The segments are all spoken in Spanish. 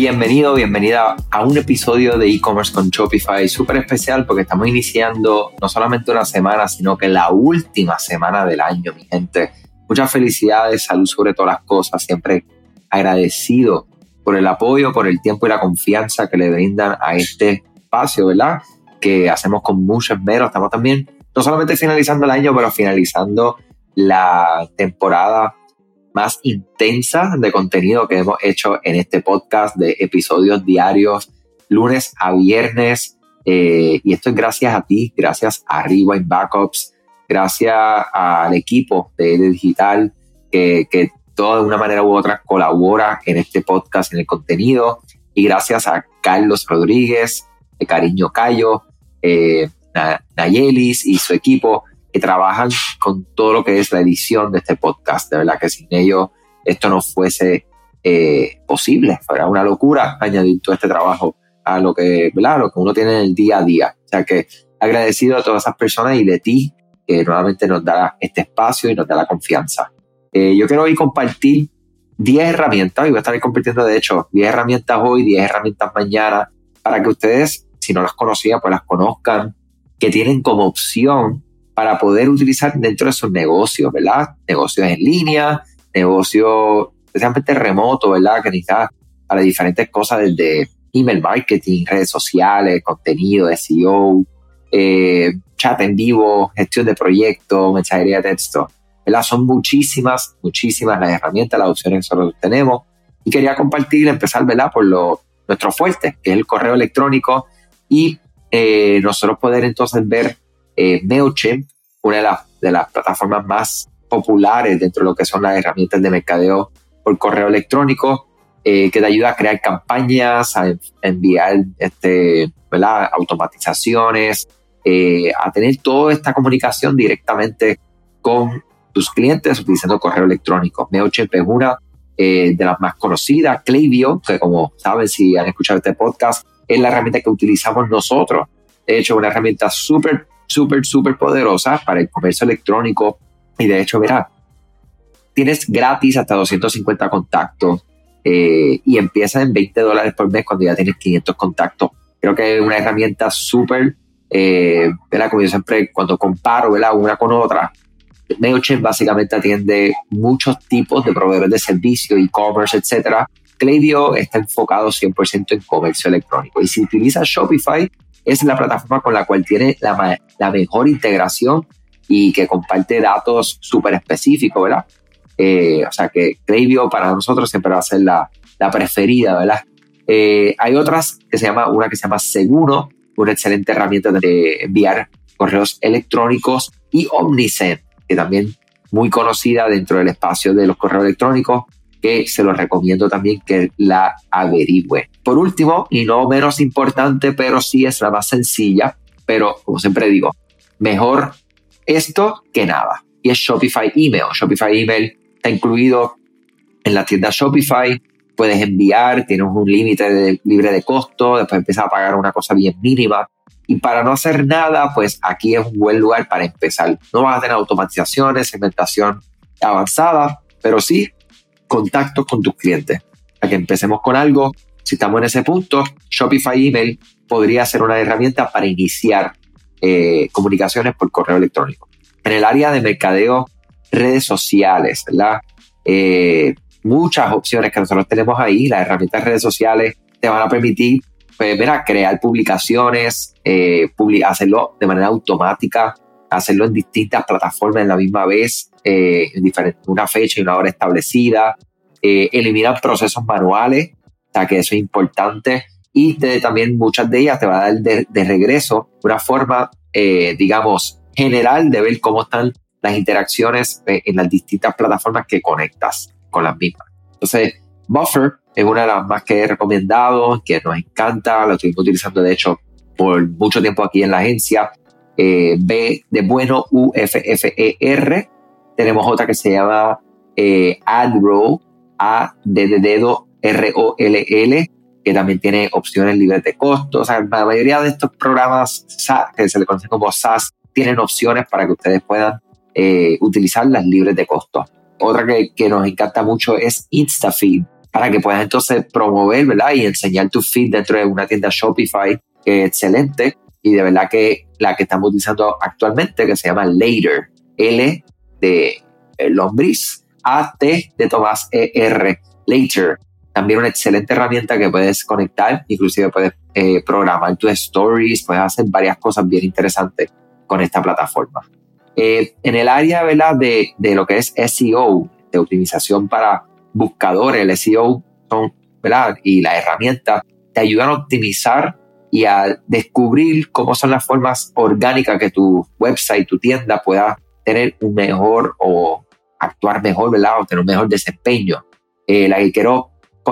Bienvenido, bienvenida a un episodio de e-commerce con Shopify súper especial porque estamos iniciando no solamente una semana, sino que la última semana del año, mi gente. Muchas felicidades, salud sobre todas las cosas, siempre agradecido por el apoyo, por el tiempo y la confianza que le brindan a este espacio, ¿verdad? Que hacemos con mucho esmero. Estamos también no solamente finalizando el año, pero finalizando la temporada más intensa de contenido que hemos hecho en este podcast de episodios diarios, lunes a viernes. Eh, y esto es gracias a ti, gracias a Rewind Backups, gracias al equipo de, Digital que, que todo de una manera u otra colabora en este podcast, en el contenido. Y gracias a Carlos Rodríguez, de Cariño Cayo, eh, Nayelis y su equipo que trabajan con todo lo que es la edición de este podcast. De verdad que sin ellos esto no fuese eh, posible. Fuera una locura añadir todo este trabajo a lo que, ¿verdad? lo que uno tiene en el día a día. O sea que agradecido a todas esas personas y de ti que nuevamente nos da este espacio y nos da la confianza. Eh, yo quiero hoy compartir 10 herramientas, y voy a estar compartiendo de hecho 10 herramientas hoy, 10 herramientas mañana, para que ustedes, si no las conocían, pues las conozcan, que tienen como opción para poder utilizar dentro de sus negocios, ¿verdad? Negocios en línea, negocios especialmente remotos, ¿verdad? Que necesitas para diferentes cosas desde email marketing, redes sociales, contenido, SEO, eh, chat en vivo, gestión de proyectos, mensajería de texto. ¿verdad? Son muchísimas, muchísimas las herramientas, las opciones que nosotros tenemos. Y quería compartir, empezar, ¿verdad? Por lo, nuestro fuerte, que es el correo electrónico, y eh, nosotros poder entonces ver eh, MailChimp, una de, las plataformas más populares dentro de lo que son las herramientas de mercadeo por correo electrónico, eh, que te ayuda a crear campañas, a enviar este, automatizaciones, eh, a tener toda esta comunicación directamente con tus clientes utilizando correo electrónico. MailChimp es una de las más conocidas. Klaviyo, que como saben si han escuchado este podcast, es la herramienta que utilizamos nosotros. De hecho, una herramienta súper súper, súper poderosa para el comercio electrónico. Y de hecho, verá, tienes gratis hasta 250 contactos eh, y empieza en 20 dólares por mes cuando ya tienes 500 contactos. Creo que es una herramienta súper, eh, Como yo siempre, cuando comparo, ¿verdad? Una con otra, MailChimp básicamente atiende muchos tipos de proveedores de servicio, e-commerce, etcétera. Klaviyo está enfocado 100% en comercio electrónico. Y si utilizas Shopify, es la plataforma con la cual tiene la, la mejor integración y que comparte datos súper específicos, ¿verdad? Eh, o sea que Klaviyo para nosotros siempre va a ser la, la preferida, ¿verdad? Eh, hay otras que se llama, una que se llama Seguro, una excelente herramienta de enviar correos electrónicos y Omnisend, que también muy conocida dentro del espacio de los correos electrónicos, que se lo recomiendo también que la averigüe. Por último, y no menos importante, pero sí es la más sencilla, pero como siempre digo, mejor esto que nada. Y es Shopify Email. Shopify Email está incluido en la tienda Shopify. Puedes enviar, tienes un límite libre de costo, después empiezas a pagar una cosa bien mínima. Y para no hacer nada, pues aquí es un buen lugar para empezar. No vas a tener automatizaciones, segmentación avanzada, pero sí contacto con tus clientes. Para que empecemos con algo, si estamos en ese punto, Shopify Email podría ser una herramienta para iniciar eh, comunicaciones por correo electrónico. En el área de mercadeo, redes sociales. Eh, muchas opciones que nosotros tenemos ahí. Las herramientas de redes sociales te van a permitir pues, crear publicaciones, eh, hacerlo de manera automática, hacerlo en distintas plataformas en la misma vez, en una fecha y una hora establecida, eh, eliminar procesos manuales, sea que eso es importante, y también muchas de ellas te va a dar de, regreso una forma, eh, digamos, general de ver cómo están las interacciones en las distintas plataformas que conectas con las mismas. Entonces, Buffer es una de las más que he recomendado, que nos encanta, lo estuvimos utilizando de hecho por mucho tiempo aquí en la agencia. Eh, B de bueno, U, F, F, E, R. Tenemos otra que se llama eh, AdRow, A, de dedo, R, O, L, L, que también tiene opciones libres de costo. O sea, la mayoría de estos programas que se le conocen como SaaS tienen opciones para que ustedes puedan eh, utilizarlas libres de costo. Otra que, nos encanta mucho es InstaFeed. para que puedas entonces promover, ¿verdad? Y enseñar tu feed dentro de una tienda Shopify que es excelente y de verdad que la que estamos utilizando actualmente que se llama Later, L de eh, lombriz, A, T de Tomás, E, R, Later. También una excelente herramienta que puedes conectar, inclusive puedes eh, programar tus stories, puedes hacer varias cosas bien interesantes con esta plataforma. Eh, en el área ¿verdad? De, de, lo que es SEO, de optimización para buscadores, el SEO son, ¿verdad? y la herramienta te ayudan a optimizar y a descubrir cómo son las formas orgánicas que tu website, tu tienda pueda tener un mejor o actuar mejor, ¿verdad? O tener un mejor desempeño. Eh, la que quiero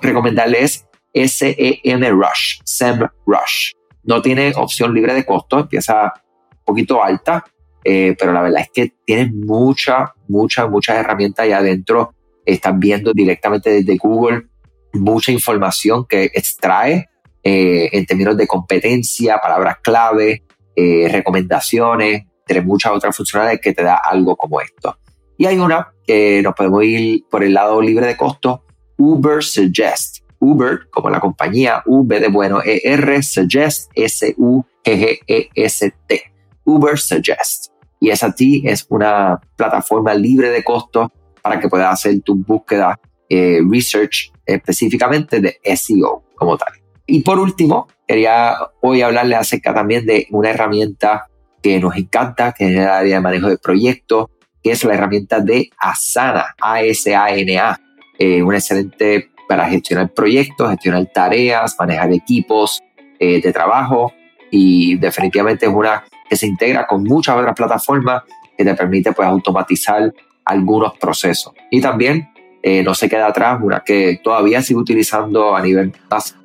recomendarles es SEM Rush, SEM Rush. No tiene opción libre de costo, empieza un poquito alta, eh, pero la verdad es que tiene muchas, muchas, muchas herramientas ahí adentro. Están viendo directamente desde Google mucha información que extrae eh, en términos de competencia, palabras clave, eh, recomendaciones, entre muchas otras funcionalidades que te da algo como esto. Y hay una que nos podemos ir por el lado libre de costo, Uber Suggest. Uber, como la compañía, V de bueno, ER, Suggest, S-U-G-G-E-S-T. Uber Suggest. Y esa ti es una plataforma libre de costo para que puedas hacer tu búsqueda, eh, research específicamente de SEO como tal. Y por último, quería hoy hablarles acerca también de una herramienta que nos encanta, que es el área de manejo de proyectos, que es la herramienta de Asana, A-S-A-N-A. Eh, una excelente para gestionar proyectos, gestionar tareas, manejar equipos eh, de trabajo y definitivamente es una que se integra con muchas otras plataformas que te permite pues automatizar algunos procesos. Y también eh, no se queda atrás, una que todavía sigo utilizando a nivel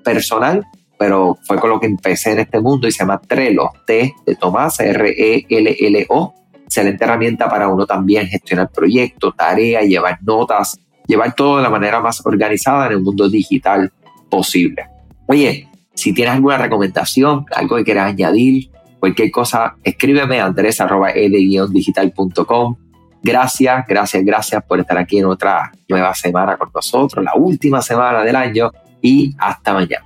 personal, pero fue con lo que empecé en este mundo y se llama Trello, T de Tomás, R-E-L-L-O. Excelente herramienta para uno también gestionar proyectos, tareas, llevar notas, llevar todo de la manera más organizada en el mundo digital posible. Oye, si tienes alguna recomendación, algo que quieras añadir, cualquier cosa, escríbeme a andres.ed-digital.com Gracias, gracias, gracias por estar aquí en otra nueva semana con nosotros, la última semana del año y hasta mañana.